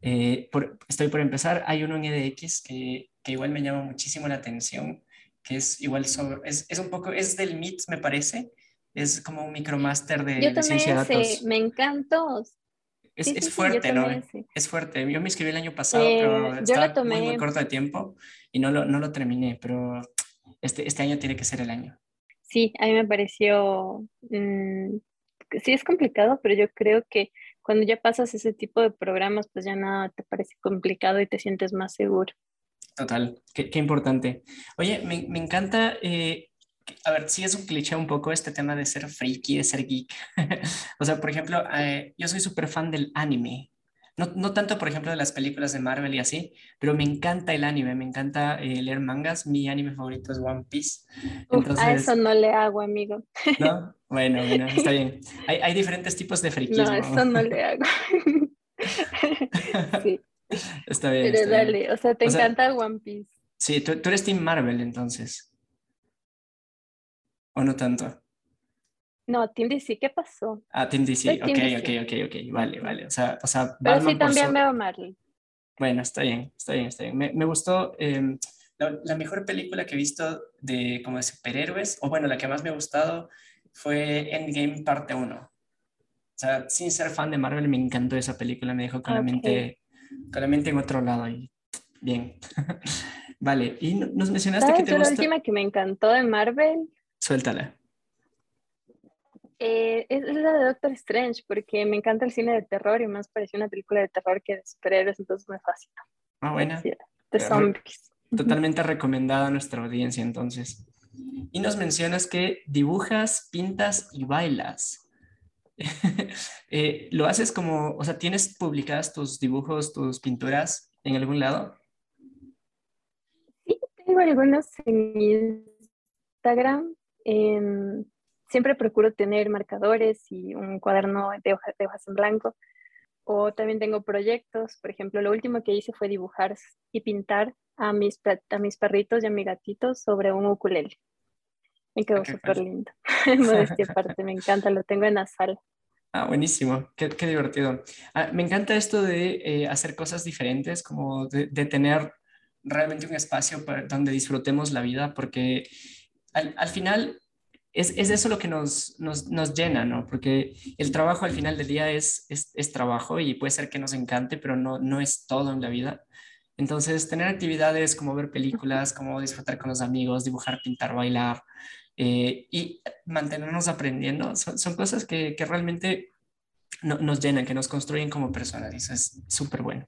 Eh, estoy por empezar, hay uno en EDX que, que, igual me llama muchísimo la atención, que es igual sobre, es, es un poco, es del MIT me parece, es como un micromaster de, Yo de ciencia ese, de datos. me encantó. Es, Sí, sí, es sí, fuerte, yo ¿no? ese. Es fuerte. Yo me inscribí el año pasado, Eh, pero estaba muy, muy corto de tiempo y no lo, no lo terminé, pero este, este año tiene que ser el año. Sí, a mí me pareció, mm, que sí es complicado, pero yo creo que cuando ya pasas ese tipo de programas, pues ya nada te parece complicado y te sientes más seguro. Total, qué, qué importante. Oye, me, me encanta, eh, a ver, sí es un cliché un poco este tema de ser freaky, de ser geek. *laughs* O sea, por ejemplo, eh, yo soy súper fan del anime. No, no tanto, por ejemplo, de las películas de Marvel y así, pero me encanta el anime, me encanta eh, leer mangas. Mi anime favorito es One Piece. Uf, a Entonces, eso no le hago, amigo. ¿no? *laughs* Bueno, bueno, está bien. Hay, hay diferentes tipos de friquismo. No, eso no le hago. *laughs* Sí, Está bien. pero está bien. dale, o sea, te O sea- encanta One Piece. Sí, tú, tú eres Team Marvel entonces. ¿O no tanto? No, Team DC, ¿qué pasó? Ah, Team DC. Soy Ok, Team ok, DC. ok, ok. Vale, vale. O sea, o sea Pero sí, también veo Marvel. Bueno, está bien, está bien, está bien. Me, me gustó eh, la, la mejor película que he visto de como de superhéroes, o bueno, la que más me ha gustado fue Endgame parte 1. O sea, sin ser fan de Marvel, me encantó esa película, me dejó con la Ok. mente, con la mente en otro lado y bien. *laughs* Vale, y no- nos mencionaste que ¿Sabes? te Yo la gusta. última que me encantó de Marvel Suéltala. Eh, es, es la de Doctor Strange, porque me encanta el cine de terror y más pareció una película de terror que de superhéroes, entonces me fascina. Ah, buena. Sí, de Re- zombies. Totalmente *laughs* recomendada a nuestra audiencia entonces. Y nos mencionas que dibujas, pintas y bailas. *laughs* Eh, ¿Lo haces como, o sea, tienes publicadas tus dibujos, tus pinturas en algún lado? Sí, tengo algunos en Instagram. em, siempre procuro tener marcadores y un cuaderno de, hoja- de hojas en blanco. O también tengo proyectos. Por ejemplo, lo último que hice fue dibujar y pintar a mis, a mis perritos y a mi gatito sobre un ukulele. Me quedó Ah, súper lindo. *laughs* Modestia *laughs* aparte, me encanta, lo tengo en la sala. Ah, buenísimo, qué, qué divertido. Ah, me encanta esto de eh, hacer cosas diferentes, como de, de tener realmente un espacio para, donde disfrutemos la vida, porque al, al final es, es eso lo que nos, nos, nos llena, ¿no? Porque el trabajo al final del día es, es, es trabajo y puede ser que nos encante, pero no, no es todo en la vida. Entonces, tener actividades como ver películas, como disfrutar con los amigos, dibujar, pintar, bailar eh, y mantenernos aprendiendo, son, cosas que, que realmente no- nos llenan, que nos construyen como personas. Eso es súper bueno.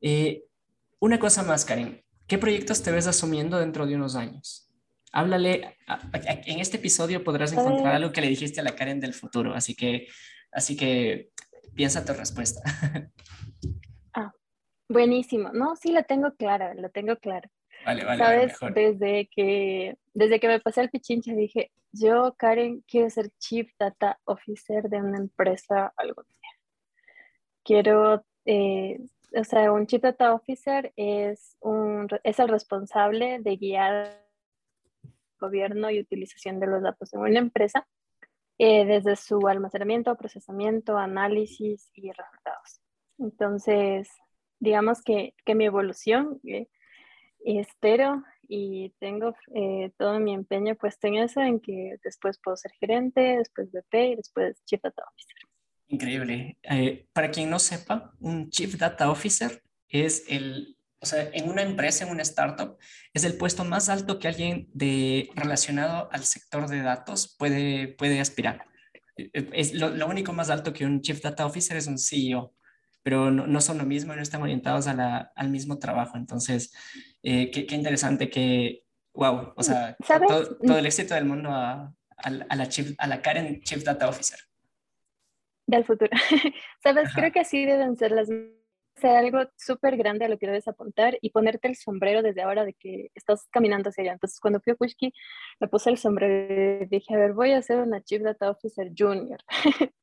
Eh, una cosa más, Karen. ¿Qué proyectos te ves asumiendo dentro de unos años? Háblale, en este episodio podrás encontrar algo que le dijiste a la Karen del futuro, así que, así que piensa tu respuesta. *laughs* Buenísimo. No, sí, lo tengo claro, lo tengo claro. Vale, vale, vale, Sabes, mejor. desde que, desde que me pasé el pichinche dije, yo, Karen, quiero ser Chief Data Officer de una empresa algún día. Quiero, eh, o sea, un Chief Data Officer es, un, es el responsable de guiar gobierno y utilización de los datos en una empresa, eh, desde su almacenamiento, procesamiento, análisis y resultados. Entonces, digamos que, que mi evolución, eh, espero y tengo eh, todo mi empeño puesto en eso, en que después puedo ser gerente, después VP y después Chief Data Officer. Increíble. Para quien no sepa, un Chief Data Officer es el, o sea, en una empresa, en una startup, es el puesto más alto que alguien de, relacionado al sector de datos puede, puede aspirar. Eh, Es lo, lo único más alto que un Chief Data Officer es un CEO, pero no, no son lo mismo, no están orientados a la, al mismo trabajo. Entonces, eh, qué, qué interesante que, wow, o sea, todo, todo el éxito del mundo a, a, la- a la, Chief- a la Karen Chief Data Officer. Del futuro. *laughs* Sabes, Ajá. creo que así deben ser las hacer algo súper grande a lo que debes apuntar y ponerte el sombrero desde ahora de que estás caminando hacia allá. Entonces, cuando fui a Kushki, me puse el sombrero y dije, a ver, voy a hacer una Chief Data Officer Junior. *laughs*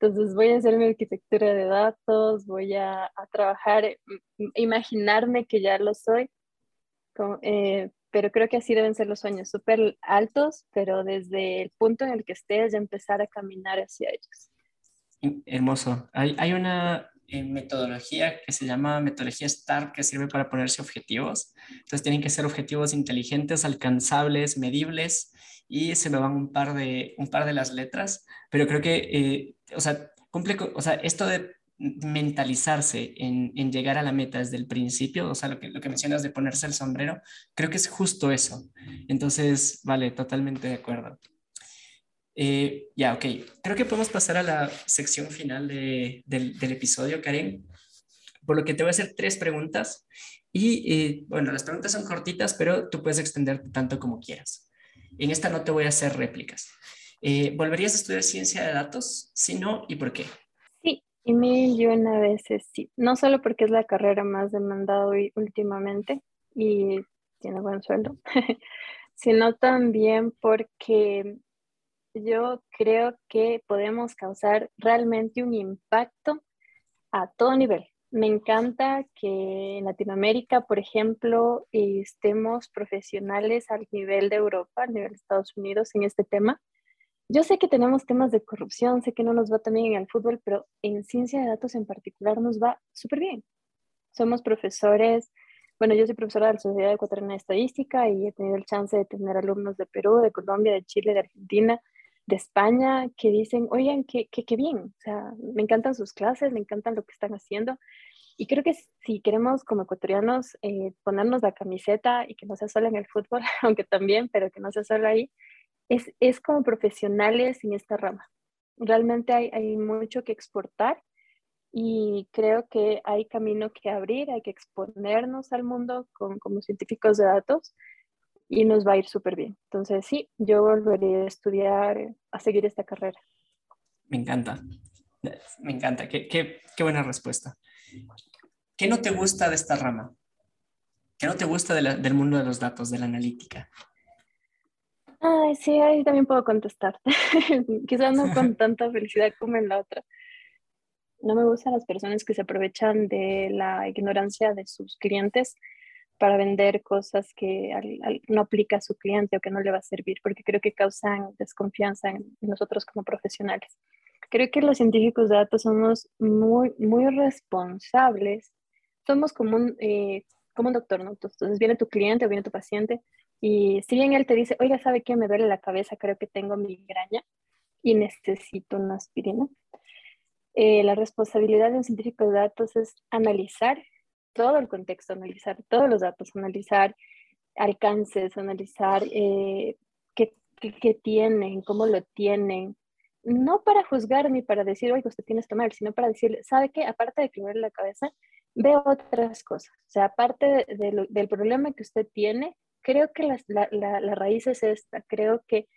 Entonces, voy a hacer mi arquitectura de datos, voy a, trabajar, imaginarme que ya lo soy, eh, pero creo que así deben ser los sueños, súper altos, pero desde el punto en el que estés ya empezar a caminar hacia ellos. Hermoso. Hay, hay una metodología que se llama metodología STAR, que sirve para ponerse objetivos. Entonces tienen que ser objetivos inteligentes, alcanzables, medibles, y se me van un par de, un par de las letras, pero creo que, eh, o sea, cumple, o sea, esto de mentalizarse en, en, llegar a la meta desde el principio, o sea, lo que, lo que mencionas de ponerse el sombrero, creo que es justo eso. Entonces, vale, totalmente de acuerdo. Eh, ya, ok. Creo que podemos pasar a la sección final del, del, episodio, Karen. Por lo que te voy a hacer tres preguntas. Y eh, bueno, las preguntas son cortitas, pero tú puedes extenderte tanto como quieras. En esta no te voy a hacer réplicas. Eh, ¿Volverías a estudiar ciencia de datos? Si no, ¿y por qué? Sí, y mil y una veces sí. No solo porque es la carrera más demandada hoy últimamente y tiene buen sueldo, *laughs* sino también porque yo creo que podemos causar realmente un impacto a todo nivel. Me encanta que en Latinoamérica, por ejemplo, estemos profesionales al nivel de Europa, al nivel de Estados Unidos en este tema. Yo sé que tenemos temas de corrupción, sé que no nos va también en el fútbol, pero en ciencia de datos en particular nos va súper bien. Somos profesores, bueno, yo soy profesora de la Sociedad Ecuatoriana de Estadística y he tenido el chance de tener alumnos de Perú, de Colombia, de Chile, de Argentina, de España que dicen, oigan, qué, qué, bien, o sea, me encantan sus clases, me encantan lo que están haciendo. Y creo que si queremos como ecuatorianos eh, ponernos la camiseta y que no sea solo en el fútbol, *laughs* aunque también, pero que no sea solo ahí, es, es como profesionales en esta rama. Realmente hay, hay mucho que exportar y creo que hay camino que abrir, hay que exponernos al mundo con, como científicos de datos y nos va a ir súper bien. Entonces, sí, yo volveré a estudiar, a seguir esta carrera. Me encanta, me encanta, qué, qué, qué buena respuesta. ¿Qué no te gusta de esta rama? ¿Qué no te gusta del mundo de los datos, de la analítica? Ay, sí, ahí también puedo contestar. *laughs* Quizás no con *laughs* tanta felicidad como en la otra. No me gustan las personas que se aprovechan de la ignorancia de sus clientes para vender cosas que no aplica a su cliente o que no le va a servir, porque creo que causan desconfianza en nosotros como profesionales. Creo que los científicos de datos somos muy, muy responsables. Somos como un, eh, como un doctor, ¿no? Entonces viene tu cliente o viene tu paciente y si bien él te dice, oiga, ¿sabe qué? Me duele la cabeza, creo que tengo migraña y necesito una aspirina. Eh, la responsabilidad de un científico de datos es analizar todo el contexto, analizar todos los datos, analizar alcances, analizar eh, qué, qué, tienen, cómo lo tienen, no para juzgar ni para decir, oye, usted tiene esto mal, sino para decirle, ¿sabe qué? Aparte de que la cabeza, veo otras cosas. O sea, aparte del problema que usted tiene, creo que la, la, la, raíz es esta, creo que,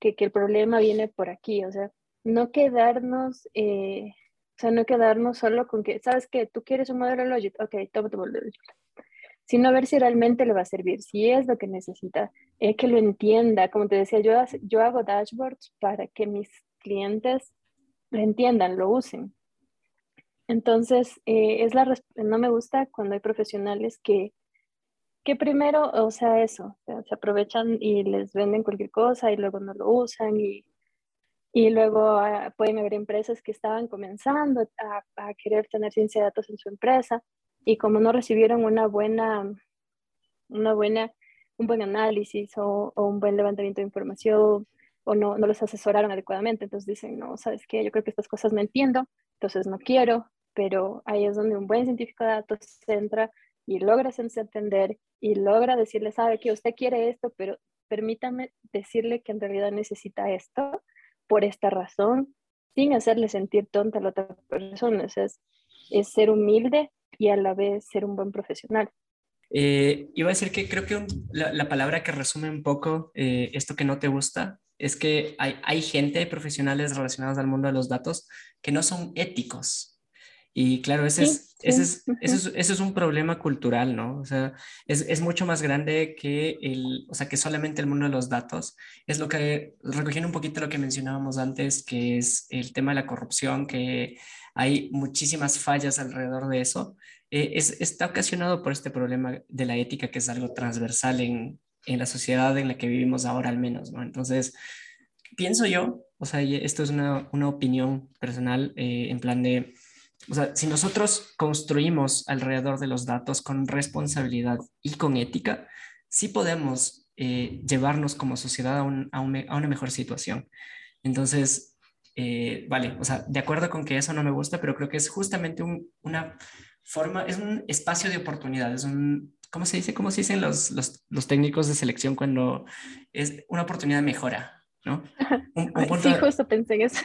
que, que, el problema viene por aquí, o sea, no quedarnos eh, o sea, no quedarnos solo con que, ¿sabes qué? Tú quieres un modelo Logit, ok, toma tu modelo Logit. Sino ver si realmente le va a servir, si es lo que necesita, eh, que lo entienda. Como te decía, yo, yo hago dashboards para que mis clientes lo entiendan, lo usen. Entonces, eh, es la, no me gusta cuando hay profesionales que, que primero, o sea, eso, se aprovechan y les venden cualquier cosa y luego no lo usan y y luego ah, pueden haber empresas que estaban comenzando a, querer tener ciencia de datos en su empresa y como no recibieron una buena, una buena, un buen análisis o, un buen levantamiento de información o no, no los asesoraron adecuadamente, entonces dicen, no, ¿sabes qué? Yo creo que estas cosas no entiendo, entonces no quiero, pero ahí es donde un buen científico de datos entra y logra entender y logra decirle, sabe que usted quiere esto, pero permítame decirle que en realidad necesita esto por esta razón, sin hacerle sentir tonta a la otra persona. es, es ser humilde y a la vez ser un buen profesional. Eh, iba a decir que creo que la, palabra que resume un poco eh, esto que no te gusta es que hay, hay gente, profesionales relacionados al mundo de los datos, que no son éticos. Y claro, ese, es, ese, es, eso, es, un problema cultural, ¿no? O sea, es, es, mucho más grande que el, o sea, que solamente el mundo de los datos. Es lo que, recogiendo un poquito lo que mencionábamos antes, que es el tema de la corrupción, que hay muchísimas fallas alrededor de eso. Eh, es, está ocasionado por este problema de la ética, que es algo transversal en, en la sociedad en la que vivimos ahora al menos, ¿no? Entonces, pienso yo, o sea, esto es una, una opinión personal eh, en plan de o sea, si nosotros construimos alrededor de los datos con responsabilidad y con ética, sí podemos eh, llevarnos como sociedad a, a, una mejor situación. Entonces, eh, vale, o sea, de acuerdo con que eso no me gusta, pero creo que es justamente una forma, es un espacio de oportunidad, es un, ¿cómo se dice? ¿Cómo se dicen los, los, los técnicos de selección cuando es una oportunidad de mejora? ¿no? Un, sí, justo pensé en eso.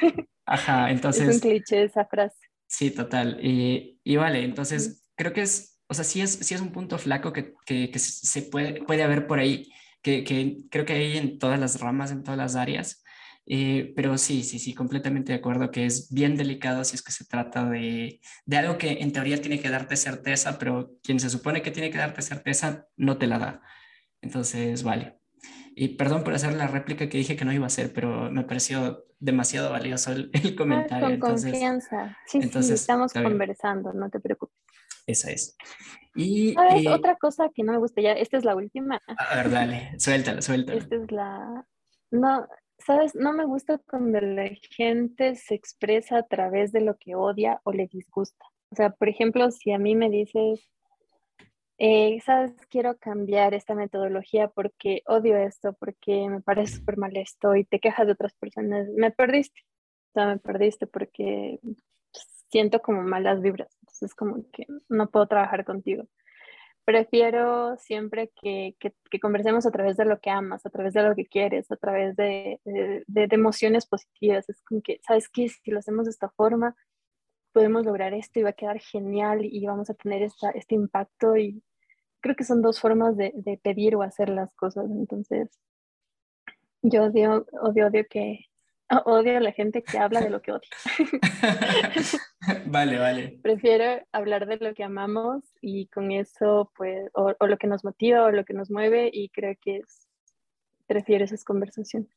Ajá, entonces... *laughs* Es un cliché esa frase. Sí, total. Y, y vale, entonces creo que es, o sea, sí es, sí es un punto flaco que, que, que se puede, puede haber por ahí, que, que, creo que hay en todas las ramas, en todas las áreas. Eh, pero sí, sí, sí, completamente de acuerdo que es bien delicado si es que se trata de, de, algo que en teoría tiene que darte certeza, pero quien se supone que tiene que darte certeza no te la da. Entonces, vale. Y perdón por hacer la réplica que dije que no iba a hacer, pero me pareció demasiado valioso el, *laughs* ah, comentario. con confianza. Sí, sí, estamos conversando, no te preocupes. Esa es. Y ¿Sabes? Eh, otra cosa que no me gusta ya, esta es la última. A ver, dale, *laughs* suéltala, suéltala. Esta es la... No, ¿sabes? No me gusta cuando la gente se expresa a través de lo que odia o le disgusta. O sea, por ejemplo, si a mí me dices, eh, sabes, quiero cambiar esta metodología porque odio esto, porque me parece súper mal esto y te quejas de otras personas, me perdiste. O sea, me perdiste porque siento como malas vibras. Entonces, como que no puedo trabajar contigo. Prefiero siempre que, que, conversemos a través de lo que amas, a través de lo que quieres, a través de, de, de emociones positivas. Es como que, ¿sabes qué? Si lo hacemos de esta forma, podemos lograr esto y va a quedar genial y vamos a tener esta, este impacto y, creo que son dos formas de, de, pedir o hacer las cosas. Entonces, yo odio, odio, odio que *laughs* odio a la gente que habla de lo que odia. *laughs* vale, vale. Prefiero hablar de lo que amamos y con eso, pues, o, o, lo que nos motiva o lo que nos mueve y creo que es, prefiero esas conversaciones.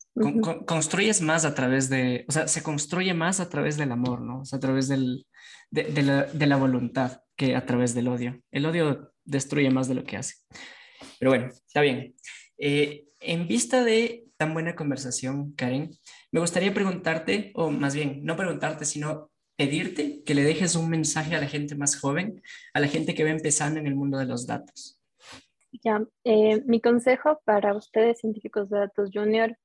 construyes más a través de, o sea, se construye más a través del amor, ¿no? O sea, a través del, de, de, la, de la voluntad que a través del odio. El odio destruye más de lo que hace. Pero bueno, está bien. Eh, en vista de tan buena conversación, Karen, me gustaría preguntarte, o más bien, no preguntarte, sino pedirte que le dejes un mensaje a la gente más joven, a la gente que va empezando en el mundo de los datos. Ya, eh, mi consejo para ustedes, científicos de datos junior,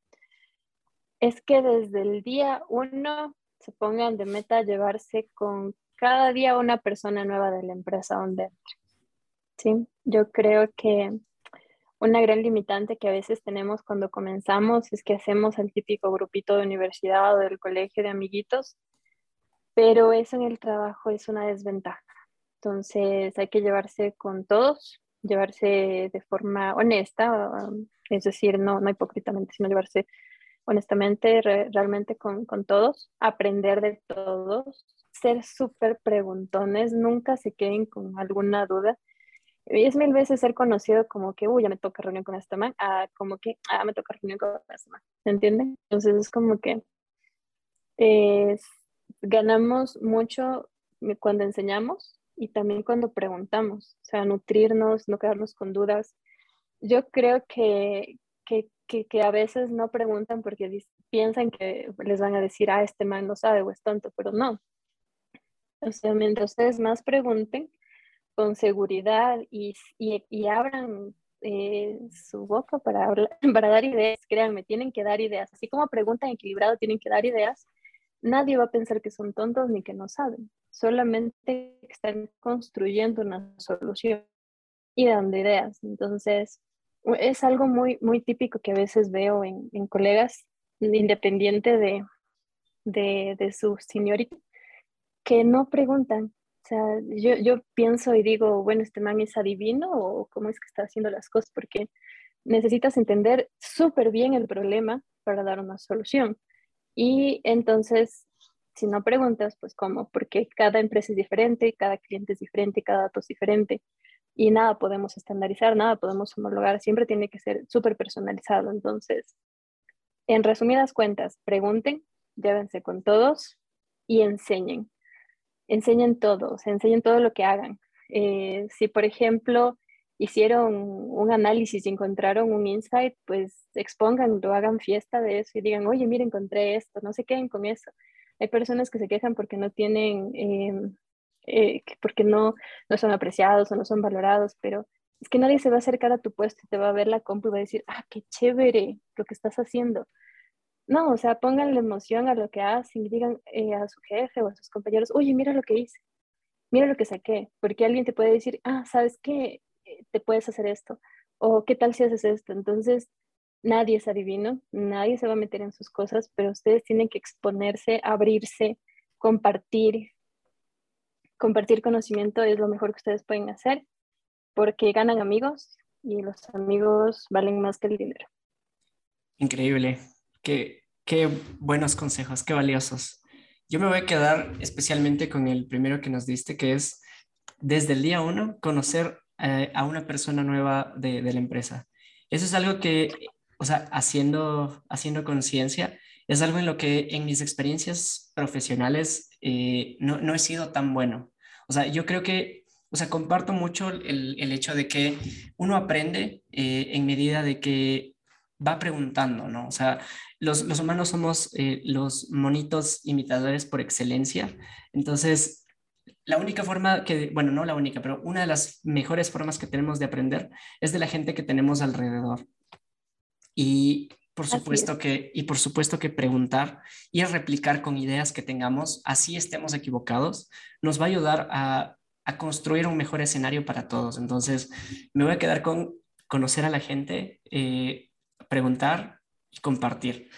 es que desde el día uno se pongan de meta llevarse con cada día una persona nueva de la empresa donde entre. Sí, yo creo que una gran limitante que a veces tenemos cuando comenzamos es que hacemos el típico grupito de universidad o del colegio de amiguitos, pero eso en el trabajo es una desventaja. Entonces hay que llevarse con todos, llevarse de forma honesta, es decir, no, no hipócritamente, sino llevarse honestamente, realmente con, con todos, aprender de todos, ser súper preguntones, nunca se queden con alguna duda es mil veces ser conocido como que, uy, ya me toca reunión con esta man, a como que, ah, me toca reunión con esta man, ¿se entiende? Entonces es como que ganamos mucho cuando enseñamos y también cuando preguntamos, o sea, nutrirnos, no quedarnos con dudas. Yo creo que, que, que, a veces no preguntan porque piensan que les van a decir, ah, este man no sabe o es tonto, pero no. O sea, mientras ustedes más pregunten, con seguridad y, y, abran eh, su boca para, *laughs* para dar ideas. Créanme, tienen que dar ideas. Así como preguntan equilibrado, tienen que dar ideas. Nadie va a pensar que son tontos ni que no saben. Solamente están construyendo una solución y dando ideas. Entonces, es algo muy, muy típico que a veces veo en, en colegas, independiente de, de, de su seniority, que no preguntan, sea, yo, yo pienso y digo, bueno, este man es adivino o cómo es que está haciendo las cosas, porque necesitas entender súper bien el problema para dar una solución. Y entonces, Si no preguntas, pues cómo, porque cada empresa es diferente, cada cliente es diferente, cada dato es diferente y nada podemos estandarizar, nada podemos homologar, siempre tiene que ser súper personalizado. Entonces, en resumidas cuentas, pregunten, llévense con todos y enseñen. Enseñen todo, o enseñen todo lo que hagan. Eh, si, por ejemplo, hicieron un análisis y encontraron un insight, pues expongan, hagan fiesta de eso y digan, oye, mira, encontré esto, no se queden con eso. Hay personas que se quejan porque no tienen, em, eh, porque no, no son apreciados o no son valorados, pero es que nadie se va a acercar a tu puesto y te va a ver la compu y va a decir, ah, qué chévere lo que estás haciendo. No, o sea, pongan la emoción a lo que hacen y digan eh, a su jefe o a sus compañeros, oye, mira lo que hice, mira lo que saqué, porque alguien te puede decir, ah, ¿sabes qué? Eh, te puedes hacer esto, o qué tal si haces esto. Entonces, nadie es adivino, nadie se va a meter en sus cosas, pero ustedes tienen que exponerse, abrirse, compartir. Compartir conocimiento es lo mejor que ustedes pueden hacer porque ganan amigos y los amigos valen más que el dinero. Increíble. Qué buenos consejos, qué valiosos. Yo me voy a quedar especialmente con el primero que nos diste, que es desde el día uno conocer eh, a una persona nueva de, la empresa. Eso es algo que o sea, haciendo, haciendo conciencia, es algo en lo que en mis experiencias profesionales eh, no, no, he sido tan bueno. O sea, yo creo que, o sea, comparto mucho el, el hecho de que uno aprende eh, en medida de que va preguntando, ¿no? O sea, los, los humanos somos eh, los monitos imitadores por excelencia. Entonces, la única forma que, bueno, no la única, pero una de las mejores formas que tenemos de aprender es de la gente que tenemos alrededor. Y por supuesto que, y por supuesto que preguntar y replicar con ideas que tengamos, así estemos equivocados, nos va a ayudar a, a construir un mejor escenario para todos. Entonces, me voy a quedar con conocer a la gente, eh, preguntar y compartir.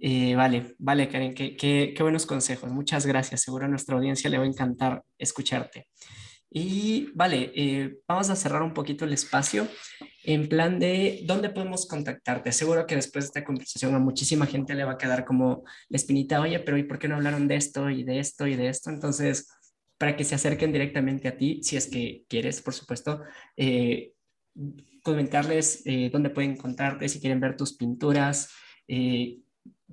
Eh, vale, vale, Karen, qué, qué, qué, buenos consejos. Muchas gracias. Seguro a nuestra audiencia le va a encantar escucharte. Y vale, eh, vamos a cerrar un poquito el espacio en plan de dónde podemos contactarte. Seguro que después de esta conversación a muchísima gente le va a quedar como la espinita, oye, pero ¿y por qué no hablaron de esto y de esto y de esto? Entonces, para que se acerquen directamente a ti, si es que quieres, por supuesto, eh, comentarles eh, dónde pueden encontrarte, si quieren ver tus pinturas,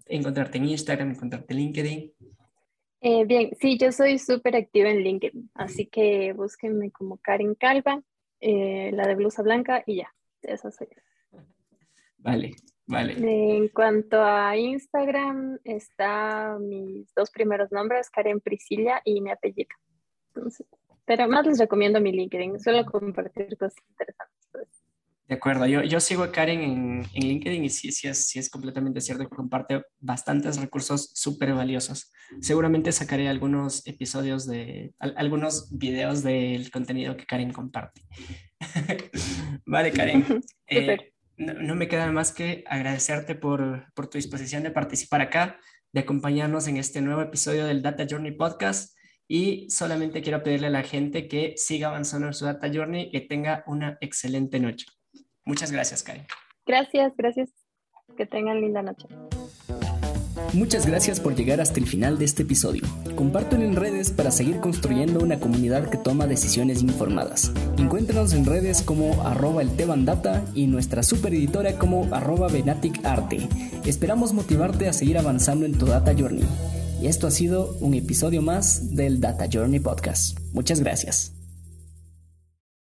encontrarte en Instagram, encontrarte en LinkedIn. Eh, bien, sí, yo soy súper activa en LinkedIn, así que búsquenme como Karen Calva, eh, la de blusa blanca y ya, esa soy. Vale, vale. En cuanto a Instagram, está mis dos primeros nombres, Karen Priscilla y mi apellido. Pero más les recomiendo mi LinkedIn, suelo compartir cosas interesantes. Pues. De acuerdo, yo, yo sigo a Karen en, en LinkedIn y sí, sí, es, sí es completamente cierto que comparte bastantes recursos súper valiosos. Seguramente sacaré algunos episodios de, algunos videos del contenido que Karen comparte. *laughs* vale, Karen. *laughs* Eh, no, no, me queda más que agradecerte por, por tu disposición de participar acá, de acompañarnos en este nuevo episodio del Data Journey Podcast y solamente quiero pedirle a la gente que siga avanzando en su Data Journey y que tenga una excelente noche. Muchas gracias, Karen. Gracias, gracias. Que tengan linda noche. Muchas gracias por llegar hasta el final de este episodio. Compártelo en redes para seguir construyendo una comunidad que toma decisiones informadas. Encuéntranos en redes como arroba el Data y nuestra super editora como arroba Arte. Esperamos motivarte a seguir avanzando en tu Data Journey. Y esto ha sido un episodio más del Data Journey Podcast. Muchas gracias.